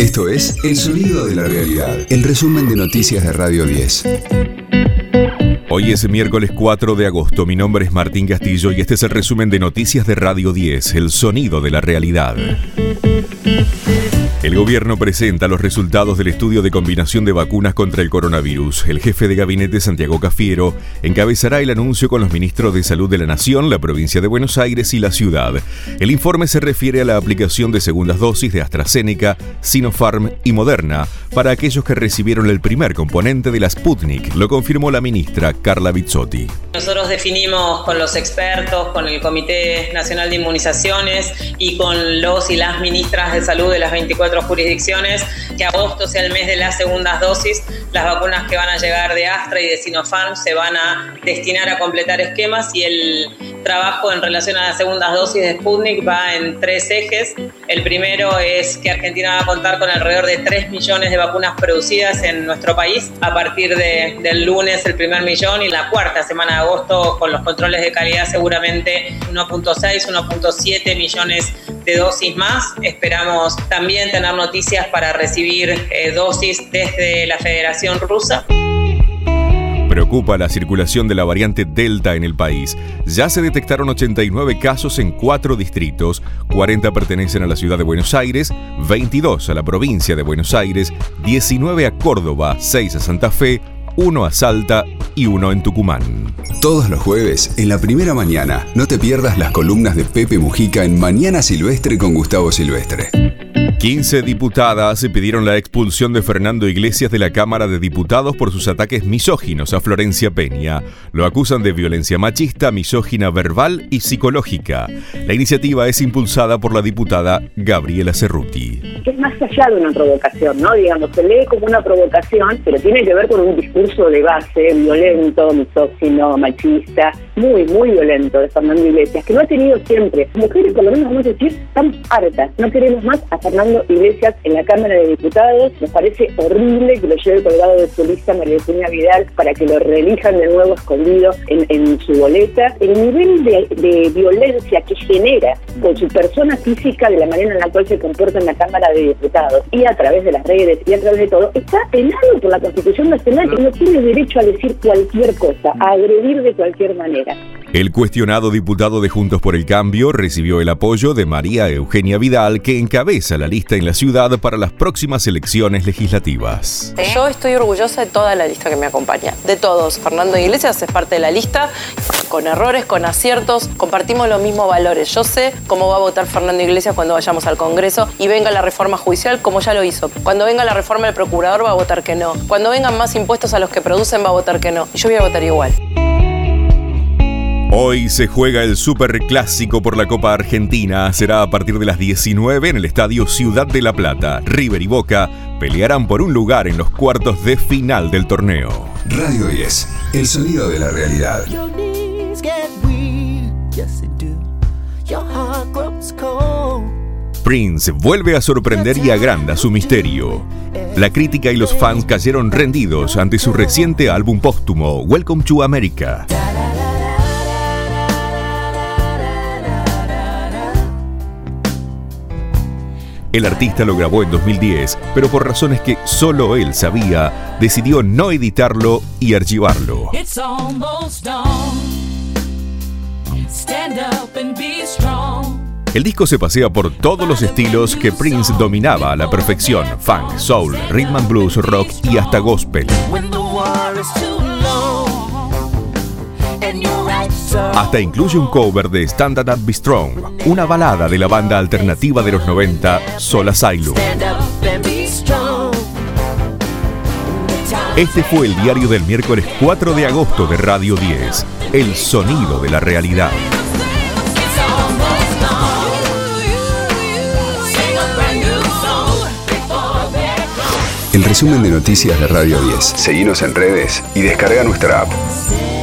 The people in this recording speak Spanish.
Esto es El Sonido de la Realidad, el resumen de noticias de Radio 10. Hoy es miércoles 4 de agosto, mi nombre es Martín Castillo y este es el resumen de noticias de Radio 10, El Sonido de la Realidad. El gobierno presenta los resultados del estudio de combinación de vacunas contra el coronavirus. El jefe de gabinete, Santiago Cafiero, encabezará el anuncio con los ministros de Salud de la Nación, la provincia de Buenos Aires y la ciudad. El informe se refiere a la aplicación de segundas dosis de AstraZeneca, Sinopharm y Moderna para aquellos que recibieron el primer componente de la Sputnik, lo confirmó la ministra Carla Bizzotti. Nosotros definimos con los expertos, con el Comité Nacional de Inmunizaciones y con los y las ministras de salud de las 24 jurisdicciones que agosto sea el mes de las segundas dosis. Las vacunas que van a llegar de Astra y de Sinopharm se van a destinar a completar esquemas y el trabajo en relación a las segundas dosis de Sputnik va en tres ejes. El primero es que Argentina va a contar con alrededor de 3 millones de vacunas producidas en nuestro país a partir de, del lunes el primer millón y la cuarta semana de agosto con los controles de calidad seguramente 1.6, 1.7 millones de dosis más. Esperamos también tener noticias para recibir eh, dosis desde la Federación Rusa. Preocupa la circulación de la variante Delta en el país. Ya se detectaron 89 casos en cuatro distritos, 40 pertenecen a la ciudad de Buenos Aires, 22 a la provincia de Buenos Aires, 19 a Córdoba, 6 a Santa Fe, 1 a Salta y 1 en Tucumán. Todos los jueves, en la primera mañana, no te pierdas las columnas de Pepe Mujica en Mañana Silvestre con Gustavo Silvestre. 15 diputadas pidieron la expulsión de Fernando Iglesias de la Cámara de Diputados por sus ataques misóginos a Florencia Peña. Lo acusan de violencia machista, misógina verbal y psicológica. La iniciativa es impulsada por la diputada Gabriela Cerruti. Es más allá de una provocación, ¿no? Digamos, se lee como una provocación, pero tiene que ver con un discurso de base violento, misógino, machista, muy, muy violento de Fernando Iglesias, que no ha tenido siempre. Mujeres, por lo menos vamos a decir, hartas. No queremos más a Fernando Iglesias en la Cámara de Diputados. Nos parece horrible que lo lleve colgado de su lista María Eugenia Vidal para que lo reelijan de nuevo escondido en, su boleta. El nivel de, violencia que genera con su persona física, de la manera en la cual se comporta en la Cámara de Diputados y a través de las redes y a través de todo, está penado por la Constitución Nacional que no tiene derecho a decir cualquier cosa, a agredir de cualquier manera. El cuestionado diputado de Juntos por el Cambio recibió el apoyo de María Eugenia Vidal, que encabeza la lista en la ciudad para las próximas elecciones legislativas. Yo estoy orgullosa de toda la lista que me acompaña, de todos. Fernando Iglesias es parte de la lista, con errores, con aciertos, compartimos los mismos valores. Yo sé cómo va a votar Fernando Iglesias cuando vayamos al Congreso y venga la reforma judicial como ya lo hizo. Cuando venga la reforma del procurador va a votar que no. Cuando vengan más impuestos a los que producen va a votar que no. Y yo voy a votar igual. Hoy se juega el Super Clásico por la Copa Argentina. Será a partir de las 19 en el Estadio Ciudad de La Plata. River y Boca pelearán por un lugar en los cuartos de final del torneo. Radio 10, el sonido de la realidad. Prince vuelve a sorprender y agranda su misterio. La crítica y los fans cayeron rendidos ante su reciente álbum póstumo, Welcome to America. El artista lo grabó en 2010, pero por razones que solo él sabía, decidió no editarlo y archivarlo. El disco se pasea por todos los estilos que Prince dominaba a la perfección: funk, soul, rhythm and blues, rock y hasta gospel. Hasta incluye un cover de Stand Up Be Strong, una balada de la banda alternativa de los 90, Soul Asylum. Este fue el diario del miércoles 4 de agosto de Radio 10, El sonido de la realidad. El resumen de noticias de Radio 10. Seguimos en redes y descarga nuestra app.